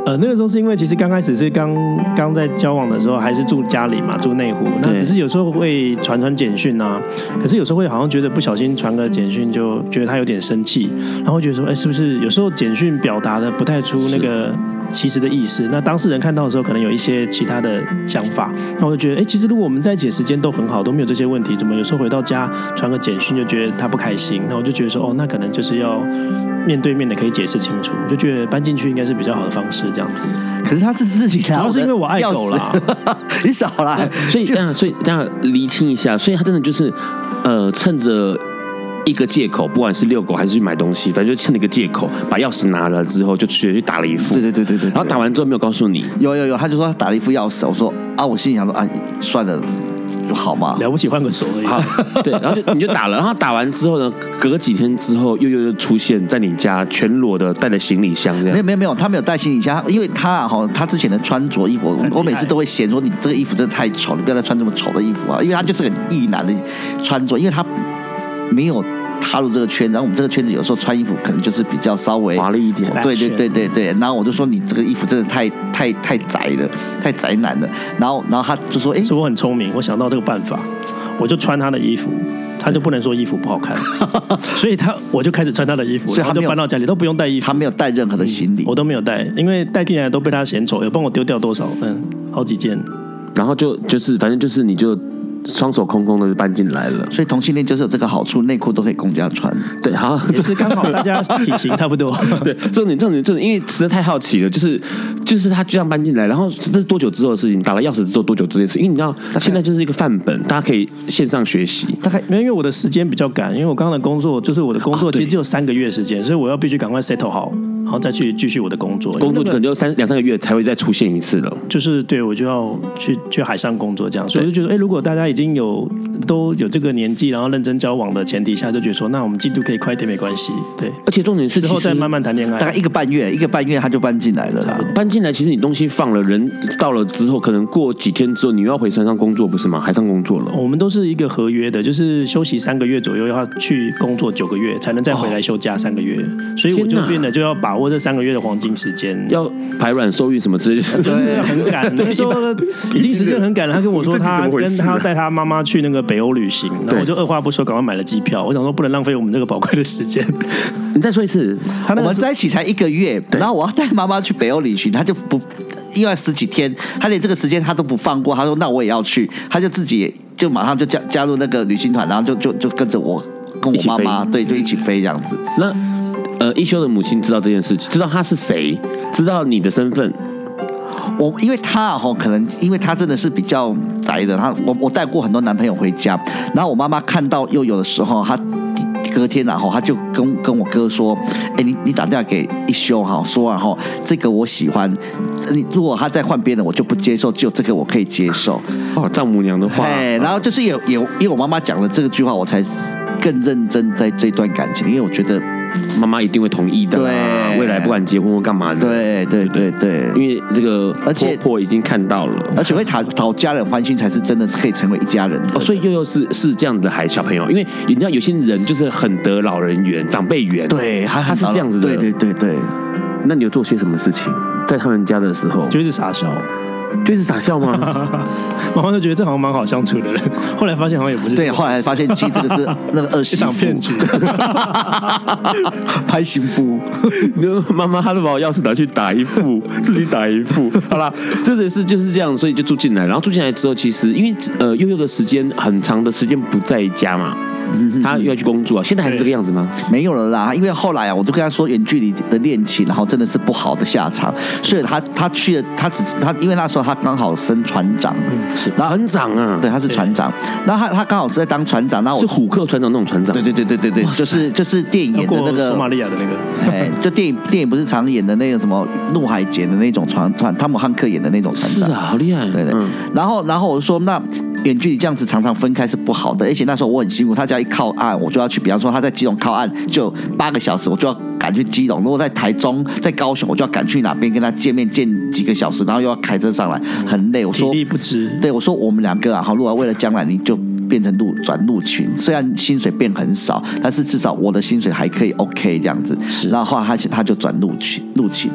呃，那个时候是因为其实刚开始是刚刚在交往的时候，还是住家里嘛，住内湖。那只是有时候会传传简讯啊，可是有时候会好像觉得不小心传个简讯，就觉得他有点生气，然后觉得说，哎，是不是有时候简讯表达的不太出那个其实的意思？那当事人看到的时候，可能有一些其他的想法。那我就觉得，哎，其实如果我们在一起的时间都很好，都没有这些问题，怎么有时候回到家传个简讯就觉得他不开心？那我就觉得说，哦，那可能就是要。面对面的可以解释清楚，我就觉得搬进去应该是比较好的方式，这样子。可是他是自己，主要是因为我爱狗啦。你少来，所以这样，所以这样厘清一下，所以他真的就是，呃，趁着一个借口，不管是遛狗还是去买东西，反正就趁了一个借口，把钥匙拿了之后，就去去打了一副。对对对对对。然后打完之后没有告诉你。有有有，他就说他打了一副钥匙，我说啊，我心里想说啊，算了。就好嘛，了不起换个手而已。好，对，然后就你就打了，然后打完之后呢，隔几天之后又又又出现在你家，全裸的带着行李箱这样。没有没有没有，他没有带行李箱，因为他哈，他之前的穿着衣服，我我每次都会嫌说你这个衣服真的太丑，你不要再穿这么丑的衣服啊，因为他就是个异男的穿着，因为他没有。踏入这个圈，然后我们这个圈子有时候穿衣服可能就是比较稍微华丽一点，对对对对对。然后我就说你这个衣服真的太太太宅了，太宅男了。然后然后他就说，哎，是我很聪明，我想到这个办法，我就穿他的衣服，他就不能说衣服不好看，所以他我就开始穿他的衣服，所以他就搬到家里都不用带衣服，他没有带任何的行李，我都没有带，因为带进来都被他嫌丑，有帮我丢掉多少？嗯，好几件。然后就就是反正就是你就。双手空空的就搬进来了，所以同性恋就是有这个好处，内裤都可以公家穿。对，好，就是刚好大家体型差不多。对，重点重点重点，因为实在太好奇了，就是就是他就这样搬进来，然后这是多久之后的事情？打了钥匙之后多久这件事？因为你知道，现在就是一个范本，大家可以线上学习。大概因为我的时间比较赶，因为我刚刚的工作就是我的工作其实只有三个月时间，所以我要必须赶快 settle 好。然后再去继续我的工作，工作可能就三两三个月才会再出现一次了。就是对我就要去去海上工作这样，所以我就觉得，哎，如果大家已经有都有这个年纪，然后认真交往的前提下，就觉得说，那我们进度可以快一点没关系。对，而且重点是之后再慢慢谈恋爱，大概一个半月，一个半月他就搬进来了啦。搬进来，其实你东西放了，人到了之后，可能过几天之后，你又要回山上工作，不是吗？海上工作了。我们都是一个合约的，就是休息三个月左右，要去工作九个月，才能再回来休假三个月。所以我就变得就要把把握这三个月的黄金时间，要排卵受孕什么之类的，就是 很赶。那时候已经时间很赶了，他跟我说他跟他带他妈妈去那个北欧旅行，然后我就二话不说赶快买了机票。我想说不能浪费我们这个宝贵的时间。你 再说一次，我们在一起才一个月，然后我要带妈妈去北欧旅行，他就不。因为十几天，他连这个时间他都不放过。他说：“那我也要去。”他就自己就马上就加加入那个旅行团，然后就就就跟着我跟我妈妈，对，就一起飞这样子。那呃，一休的母亲知道这件事情，知道他是谁，知道你的身份。我因为他哈，可能因为他真的是比较宅的。他我我带过很多男朋友回家，然后我妈妈看到又有的时候他。隔天然后他就跟跟我哥说：“哎，你你打电话给一休哈，说然后这个我喜欢，你如果他再换别人，我就不接受，只有这个我可以接受。”哦，丈母娘的话。哎，然后就是有有，因为我妈妈讲了这个句话，我才更认真在这段感情，因为我觉得。妈妈一定会同意的。对，未来不管结婚或干嘛的。对对对对，因为这个婆婆已经看到了，而且会讨讨家人欢心，才是真的是可以成为一家人。哦，所以又又是是这样的孩小朋友，因为你知道有些人就是很得老人缘、长辈缘。对，他他是这样子的。对对对对。那你有做些什么事情？在他们家的时候，就是傻笑。就是傻笑吗？妈妈就觉得这好像蛮好相处的人，后来发现好像也不是。对，后来发现其实这个是那个恶性骗局，拍媳妇。妈妈她都把我钥匙拿去打一副，自己打一副。好啦，这件事就是这样，所以就住进来。然后住进来之后，其实因为呃悠悠的时间很长的时间不在家嘛。他又要去工作，现在还是这个样子吗？没有了啦，因为后来啊，我就跟他说远距离的恋情，然后真的是不好的下场，所以他他去了，他只他因为那时候他刚好升船长，是。船长啊，对，他是船长，然后他他刚好是在当船长，那我是虎克船长那种船长，对对对对对对，就是就是电影演的那个索马利亚的那个，哎，就电影电影不是常演的那个什么怒海劫的那种船船，汤姆汉克演的那种船长，是啊，好厉害，对对，然后然后我就说那。远距离这样子常常分开是不好的，而且那时候我很辛苦，他只要一靠岸，我就要去。比方说他在基隆靠岸就八个小时，我就要赶去基隆；如果在台中、在高雄，我就要赶去哪边跟他见面，见几个小时，然后又要开车上来，很累。我说体力不支。对，我说我们两个啊，好，如果为了将来你就变成陆转陆勤，虽然薪水变很少，但是至少我的薪水还可以 OK 这样子。然后后来他他就转陆勤，陆勤。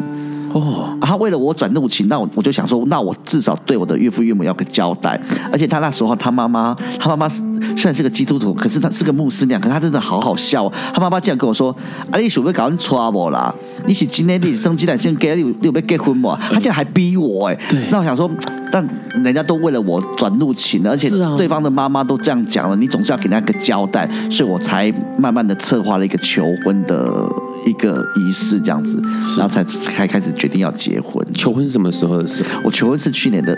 哦，他为了我转怒情，那我我就想说，那我至少对我的岳父岳母要个交代。而且他那时候他妈妈，他妈妈虽然是个基督徒，可是他是个牧师娘，可是他真的好好笑哦。他妈妈竟然跟我说：“啊，你准备搞你 trouble 啦？你是今天你生鸡蛋先给你，你有没有结婚嘛？”他竟然还逼我哎。对。那我想说，但人家都为了我转入情了，而且对方的妈妈都这样讲了，你总是要给他个交代，所以我才慢慢的策划了一个求婚的。一个仪式这样子，然后才才开始决定要结婚。求婚是什么时候的事？我求婚是去年的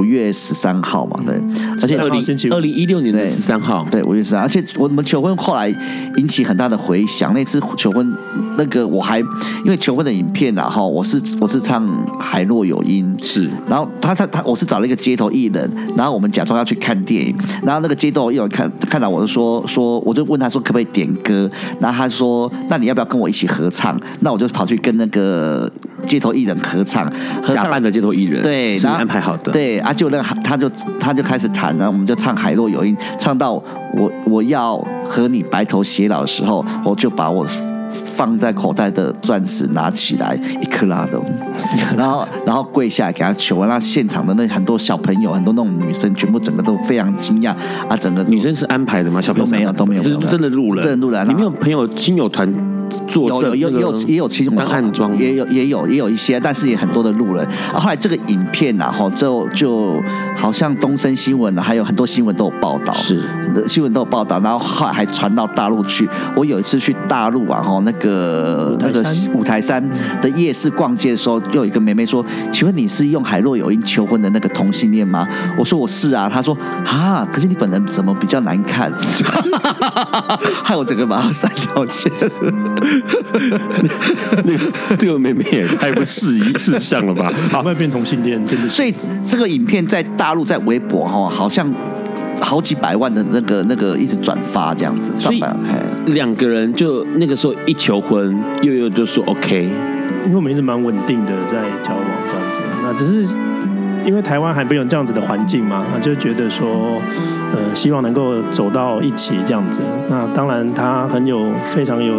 五月十三号嘛，对，而且二零二零一六年的十三号，对，五月十三。而且我们求婚后来引起很大的回响。那次求婚，那个我还因为求婚的影片啊，哈，我是我是唱海若有音，是，然后他他他，我是找了一个街头艺人，然后我们假装要去看电影，然后那个街头艺人看看到我就说说，我就问他说可不可以点歌，然后他说那你要不要跟我一起合唱？那我就跑去跟那个街头艺人合唱，合唱假扮的街头艺人，对，是安排好的，对。啊，就那个他就他就开始弹，然后我们就唱《海洛有音》，唱到我我要和你白头偕老的时候，我就把我放在口袋的钻石拿起来一克拉的，然后然后跪下来给他求，那现场的那很多小朋友，很多那种女生，全部整个都非常惊讶啊！整个女生是安排的吗？小朋友都没有都没有，就是真的路人，真的路人，你没有朋友亲友团。有有有也有也有其中的暗装，也有也有也有一些，但是也很多的路人。啊，后来这个影片然后就就好像东森新闻还有很多新闻都有报道，是新闻都有报道，然后后来还传到大陆去。我有一次去大陆啊，哈，那个那个五台山的夜市逛街的时候，就有一个妹妹说：“请问你是用海洛有因求婚的那个同性恋吗？”我说：“我是啊。”她说：“啊，可是你本人怎么比较难看？” 害我整个把他三条线。那个这个妹妹也太不适宜事项了吧？好，会变同性恋，真的。所以这个影片在大陆在微博哈，好像好几百万的那个那个一直转发这样子。所以两个人就那个时候一求婚，悠悠就说 OK，因为我们一直蛮稳定的在交往这样子。那只是因为台湾还没有这样子的环境嘛，那就觉得说，呃，希望能够走到一起这样子。那当然他很有非常有。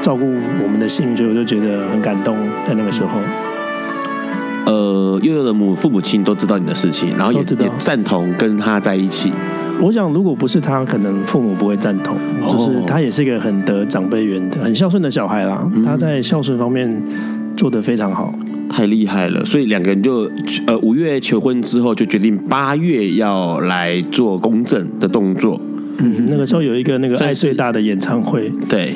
照顾我们的心，所以我就觉得很感动，在那个时候。呃，悠悠的母父母亲都知道你的事情，然后也也赞同跟他在一起。我想，如果不是他，可能父母不会赞同。就是他也是一个很得长辈缘的、很孝顺的小孩啦。他在孝顺方面做得非常好，太厉害了。所以两个人就呃五月求婚之后，就决定八月要来做公证的动作。嗯，那个时候有一个那个爱最大的演唱会，对。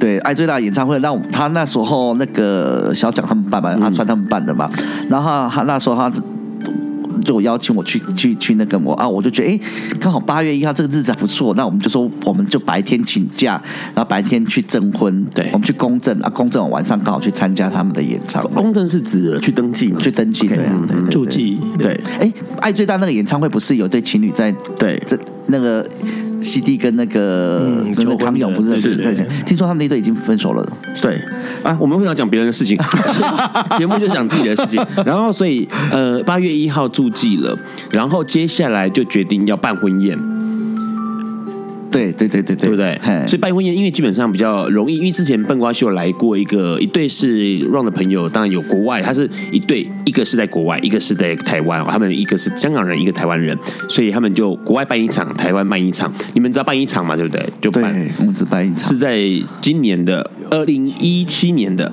对，爱最大演唱会，那他那时候那个小蒋他们办嘛，阿川他们办的嘛，然后他那时候他就邀请我去去去那个我啊，我就觉得哎，刚好八月一号这个日子还不错，那我们就说我们就白天请假，然后白天去证婚，对，我们去公证啊，公证完晚上刚好去参加他们的演唱会。公证是指去登记嘛？去登记，对啊，注记，对。哎，爱最大那个演唱会不是有对情侣在对这那个。CD 跟那个跟那个康永不是在在讲，听说他们那对已经分手了。对啊，我们不想讲别人的事情，节目就讲自己的事情。然后所以呃，八月一号住记了，然后接下来就决定要办婚宴。对对对对对，对不对？所以办婚宴，因为基本上比较容易，因为之前笨瓜秀来过一个一对是 Ron 的朋友，当然有国外，他是一对，一个是在国外，一个是在台湾，他们一个是香港人，一个台湾人，所以他们就国外办一场，台湾办一场。你们知道办一场嘛？对不对？就办，我们只办一场，是在今年的二零一七年的。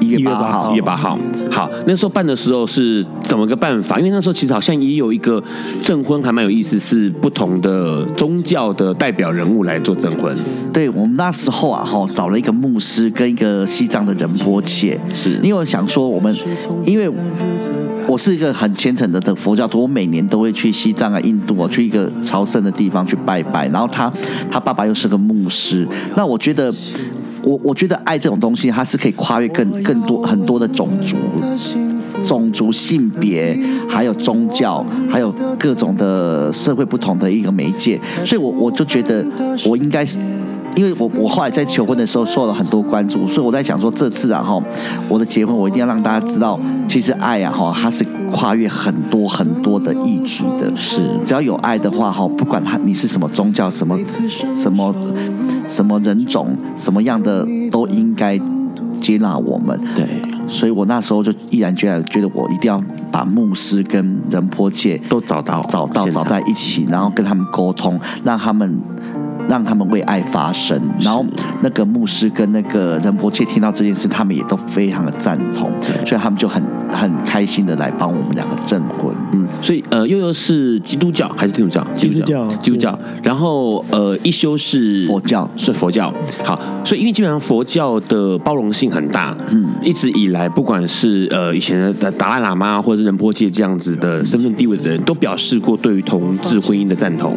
一月八号，一月八号，好，那时候办的时候是怎么个办法？因为那时候其实好像也有一个证婚，还蛮有意思，是不同的宗教的代表人物来做证婚。对，我们那时候啊，哈，找了一个牧师跟一个西藏的仁波切，是因为我想说，我们因为我是一个很虔诚的的佛教徒，我每年都会去西藏啊、印度啊，去一个朝圣的地方去拜拜。然后他他爸爸又是个牧师，那我觉得。我我觉得爱这种东西，它是可以跨越更更多很多的种族、种族、性别，还有宗教，还有各种的社会不同的一个媒介。所以我，我我就觉得我应该是，因为我我后来在求婚的时候受了很多关注，所以我在想说，这次啊哈，我的结婚我一定要让大家知道，其实爱啊哈，它是跨越很多很多的议题的。是，只要有爱的话哈，不管他你是什么宗教，什么什么。什么人种、什么样的都应该接纳我们。对，所以我那时候就毅然决然觉得，我一定要把牧师跟仁波切都找到，找到，找在一起，然后跟他们沟通，让他们。让他们为爱发声，然后那个牧师跟那个仁波切听到这件事，他们也都非常的赞同，所以他们就很很开心的来帮我们两个证婚。嗯，所以呃，悠悠是基督教还是天主教？基督教，基督教。然后呃，一休是佛教，是佛教。好，所以因为基本上佛教的包容性很大，嗯，一直以来不管是呃以前的达赖喇嘛或者是仁波切这样子的身份地位的人都表示过对于同志婚姻的赞同。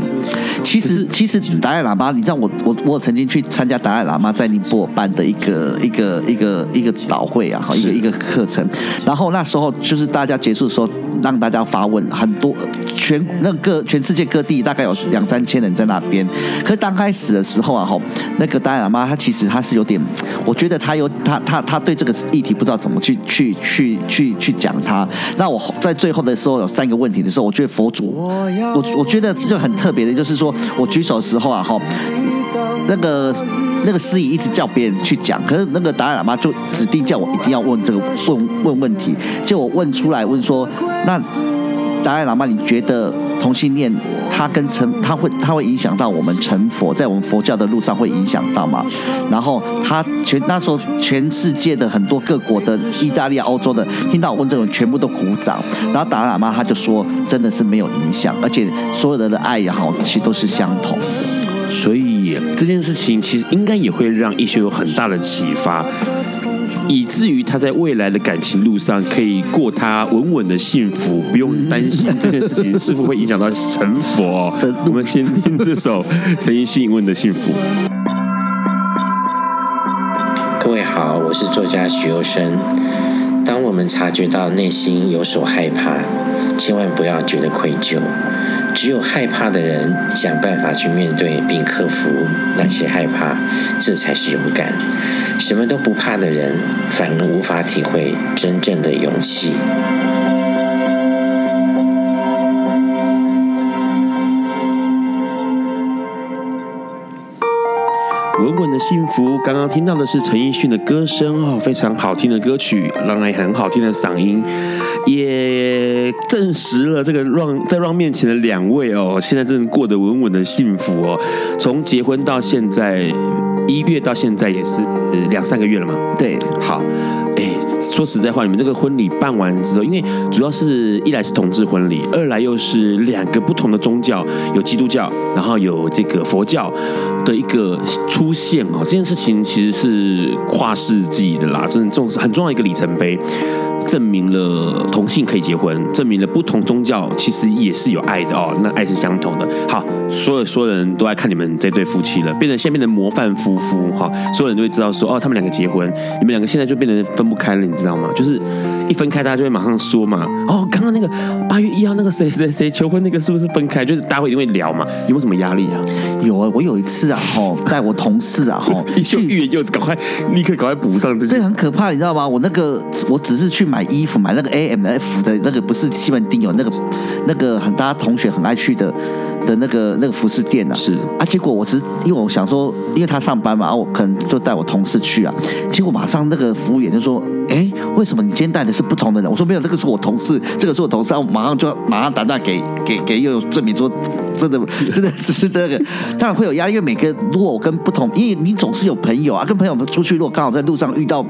其实其实达赖喇嘛，你知道我我我曾经去参加达赖喇嘛在尼泊尔办的一个一个一个一个导会啊，好一个一个课程。然后那时候就是大家结束的时候，让大家发问，很多全那个全世界各地大概有两三千人在那边。可是刚开始的时候啊，哈，那个达赖喇嘛他其实他是有点，我觉得他有他他他对这个议题不知道怎么去去去去去讲他。那我在最后的时候有三个问题的时候，我觉得佛祖，我我觉得就很特别的，就是说。我举手的时候啊，哈，那个那个司仪一直叫别人去讲，可是那个达赖喇嘛就指定叫我一定要问这个问问问题，就我问出来问说，那达赖喇嘛，你觉得同性恋他跟成他会他会影响到我们成佛，在我们佛教的路上会影响到吗？然后他全那时候全世界的很多各国的意大利、欧洲的听到我问这种，全部都鼓掌。然后达赖喇嘛他就说，真的是没有影响，而且所有的的爱也好，其实都是相同的。所以这件事情其实应该也会让一休有很大的启发。以至于他在未来的感情路上可以过他稳稳的幸福，不用担心这件事情是否会影响到成佛。我们先听这首陈奕迅问的幸福。各位好，我是作家许攸生。当我们察觉到内心有所害怕，千万不要觉得愧疚。只有害怕的人想办法去面对并克服 那些害怕，这才是勇敢。什么都不怕的人，反而无法体会真正的勇气。稳稳的幸福。刚刚听到的是陈奕迅的歌声哦，非常好听的歌曲，让人很好听的嗓音，耶证实了这个让在让面前的两位哦，现在真的过得稳稳的幸福哦。从结婚到现在，一月到现在也是两三个月了嘛。对，好，哎。说实在话，你们这个婚礼办完之后，因为主要是一来是同志婚礼，二来又是两个不同的宗教，有基督教，然后有这个佛教的一个出现哦，这件事情其实是跨世纪的啦，真的重视很重要一个里程碑。证明了同性可以结婚，证明了不同宗教其实也是有爱的哦，那爱是相同的。好，所有所有人都爱看你们这对夫妻了，变成现在变成模范夫妇哈，所有人都会知道说哦，他们两个结婚，你们两个现在就变得分不开了，你知道吗？就是一分开，大家就会马上说嘛，哦，刚刚那个八月一号那个谁谁谁求婚那个是不是分开？就是大家会一定会聊嘛，有没有什么压力啊？有啊，我有一次啊，吼，带我同事啊，吼，一秀欲言又止，赶快立刻赶快补上这些，对，很可怕，你知道吗？我那个我只是去买。买衣服，买那个 A M F 的那个不是西门町有那个那个很大同学很爱去的的那个那个服饰店、啊？是啊，结果我只因为我想说，因为他上班嘛，我可能就带我同事去啊。结果马上那个服务员就说：“哎，为什么你今天带的是不同的人？”我说：“没有，这个是我同事，这个是我同事。”我马上就要 马上打电话给给给又有证明说，真的真的只是这个，当然会有压力，因为每个如果我跟不同，因为你总是有朋友啊，跟朋友们出去，如果刚好在路上遇到，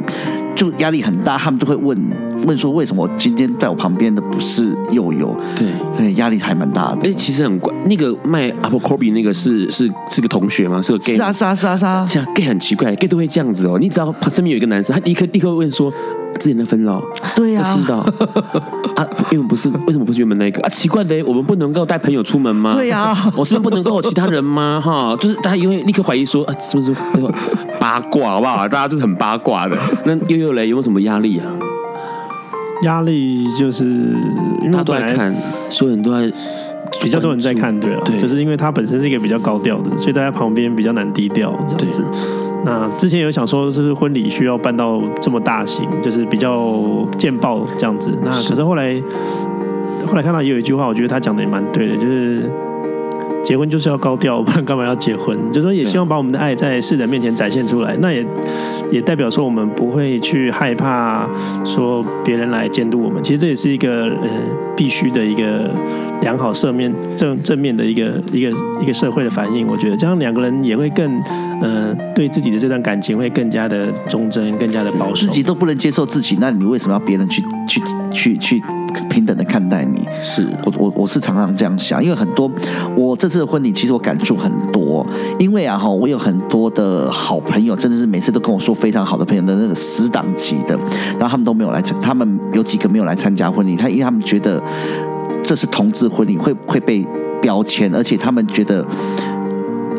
就压力很大，他们就会问。问说，为什么我今天在我旁边的不是佑佑？对对，压力还蛮大的。哎，其实很怪，那个卖 Abercrombie 那个是是是个同学吗？是个 gay？是啊是啊是啊是啊。这样 gay 很奇怪，gay 都会这样子哦。你只要他身边有一个男生，他立刻立刻问说：“之前的分了？”对呀、啊，是的啊，因为不是为什么不是原本那个啊？奇怪的，我们不能够带朋友出门吗？对呀、啊，我是不是不能够有其他人吗？哈，就是大家因为立刻怀疑说啊，是不是 八卦好不好？大家就是很八卦的。那悠悠嘞，有没有什么压力啊？压力就是因为他都在看，所有人都在比较多人在看，对啊，对，就是因为他本身是一个比较高调的，所以大家旁边比较难低调这样子。那之前有想说，就是婚礼需要办到这么大型，就是比较见报这样子。那可是后来后来看到也有一句话，我觉得他讲的也蛮对的，就是。结婚就是要高调，不然干嘛要结婚？就是说也希望把我们的爱在世人面前展现出来。那也也代表说我们不会去害怕说别人来监督我们。其实这也是一个呃必须的一个良好正面正正面的一个一个一个社会的反应。我觉得这样两个人也会更呃对自己的这段感情会更加的忠贞，更加的保守。自己都不能接受自己，那你为什么要别人去去去去？去平等的看待你，是我我我是常常这样想，因为很多我这次的婚礼其实我感触很多，因为啊哈，我有很多的好朋友，真的是每次都跟我说非常好的朋友的那个死党级的，然后他们都没有来参，他们有几个没有来参加婚礼，他因为他们觉得这是同志婚礼会会被标签，而且他们觉得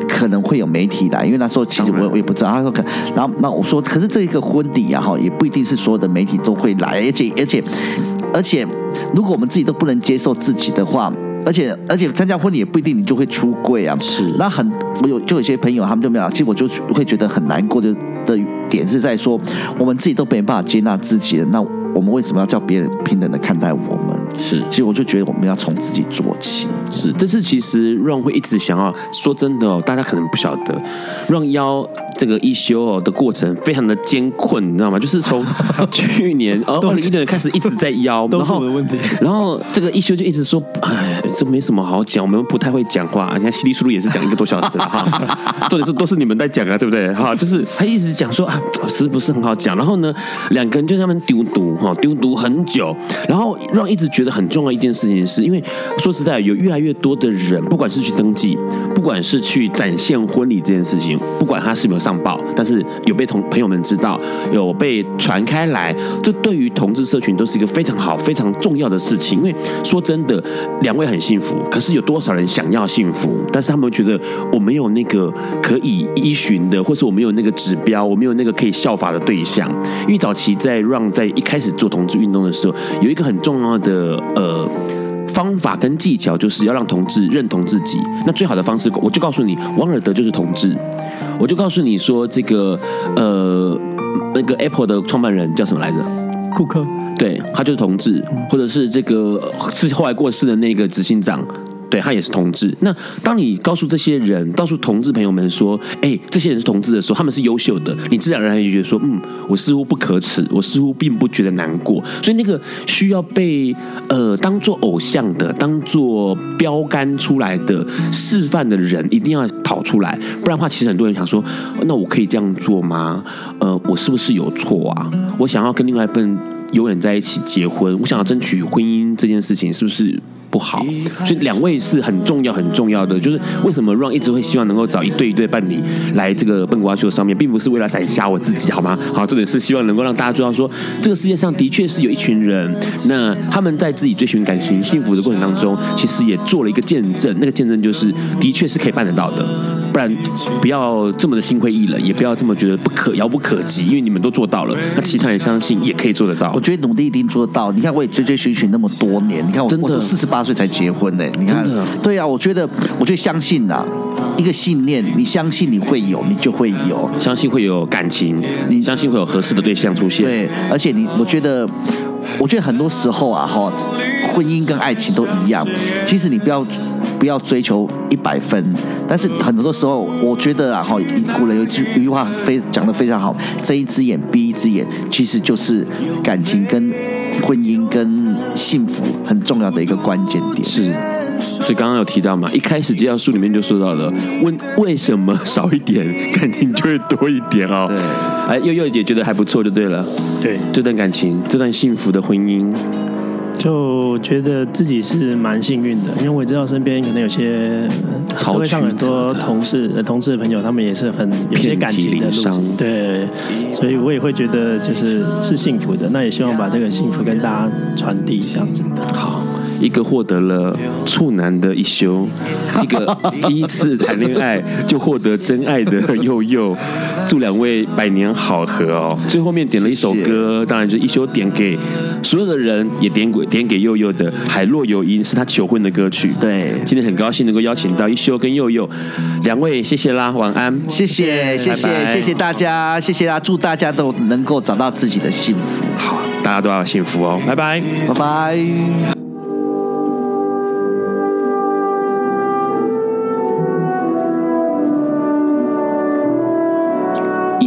可能会有媒体来，因为那时候其实我我也不知道，他说可，然后那我说，可是这一个婚礼啊哈，也不一定是所有的媒体都会来，而且而且。而且，如果我们自己都不能接受自己的话，而且而且参加婚礼也不一定你就会出柜啊。是。那很，我有就有些朋友他们就没有，其实我就会觉得很难过的的点是在说，我们自己都没办法接纳自己了，那我们为什么要叫别人平等的看待我们？是。其实我就觉得我们要从自己做起。是。但是其实 Ron 会一直想要说真的哦，大家可能不晓得，Ron 邀。这个一休哦的过程非常的艰困，你知道吗？就是从 去年呃二零一六年开始一直在邀，然后然后这个一休就一直说，哎，这没什么好讲，我们不太会讲话。你看稀里疏路也是讲一个多小时了哈，重点是都是你们在讲啊，对不对？哈，就是他一直讲说啊，是不是很好讲？然后呢，两个人就在那边丢毒哈，丢毒很久，然后让一直觉得很重要一件事情是，因为说实在，有越来越多的人，不管是去登记，不管是去展现婚礼这件事情，不管他是没有上。报，但是有被同朋友们知道，有被传开来，这对于同志社群都是一个非常好、非常重要的事情。因为说真的，两位很幸福，可是有多少人想要幸福？但是他们觉得我没有那个可以依循的，或是我没有那个指标，我没有那个可以效法的对象。因为早期在让在一开始做同志运动的时候，有一个很重要的呃方法跟技巧，就是要让同志认同自己。那最好的方式，我就告诉你，王尔德就是同志。我就告诉你说，这个呃，那个 Apple 的创办人叫什么来着？库克。对，他就是同志，或者是这个是后来过世的那个执行长，对，他也是同志。那当你告诉这些人，告诉同志朋友们说，哎，这些人是同志的时候，他们是优秀的，你自然而然就觉得说，嗯，我似乎不可耻，我似乎并不觉得难过。所以那个需要被呃当做偶像的，当做标杆出来的示范的人，一定要跑出来，不然的话，其实很多人想说，那我可以这样做吗？呃，我是不是有错啊？我想要跟另外一半永远在一起结婚，我想要争取婚姻这件事情，是不是？不好，所以两位是很重要很重要的。就是为什么 Run 一直会希望能够找一对一对伴侣来这个笨瓜秀上面，并不是为了闪瞎我自己，好吗？好，重点是希望能够让大家知道说，这个世界上的确是有一群人，那他们在自己追寻感情幸福的过程当中，其实也做了一个见证，那个见证就是的确是可以办得到的。不然不要这么的心灰意冷，也不要这么觉得不可遥不可及，因为你们都做到了，那其他人相信也可以做得到。我觉得努力一定做得到。你看我也追追寻寻那么多年，你看我真的四十八岁才结婚呢。你看，对啊，我觉得，我就相信呐，一个信念，你相信你会有，你就会有，相信会有感情，你相信会有合适的对象出现。对，而且你，我觉得，我觉得很多时候啊，哈，婚姻跟爱情都一样，其实你不要。不要追求一百分，但是很多的时候，我觉得啊，哈，古人有一句一句话非讲的非常好，睁一只眼闭一只眼，其实就是感情跟婚姻跟幸福很重要的一个关键点。是，所以刚刚有提到嘛，一开始介绍书里面就说到了，问为什么少一点感情就会多一点哦。对，哎，又又也觉得还不错就对了。对，这段感情，这段幸福的婚姻。就觉得自己是蛮幸运的，因为我知道身边可能有些社会上很多同事、同事的朋友，他们也是很有些感情的路上，对，所以我也会觉得就是是幸福的。那也希望把这个幸福跟大家传递这样子。好。一个获得了处男的一休，一个第一次谈恋爱就获得真爱的佑佑，祝两位百年好合哦！最后面点了一首歌，当然就一休点给所有的人，也点给点给佑佑的《海洛有音》是他求婚的歌曲。对，今天很高兴能够邀请到一休跟佑佑两位，谢谢啦，晚安，谢谢谢谢谢谢大家，谢谢啦，祝大家都能够找到自己的幸福。好，大家都要幸福哦，拜拜，拜拜。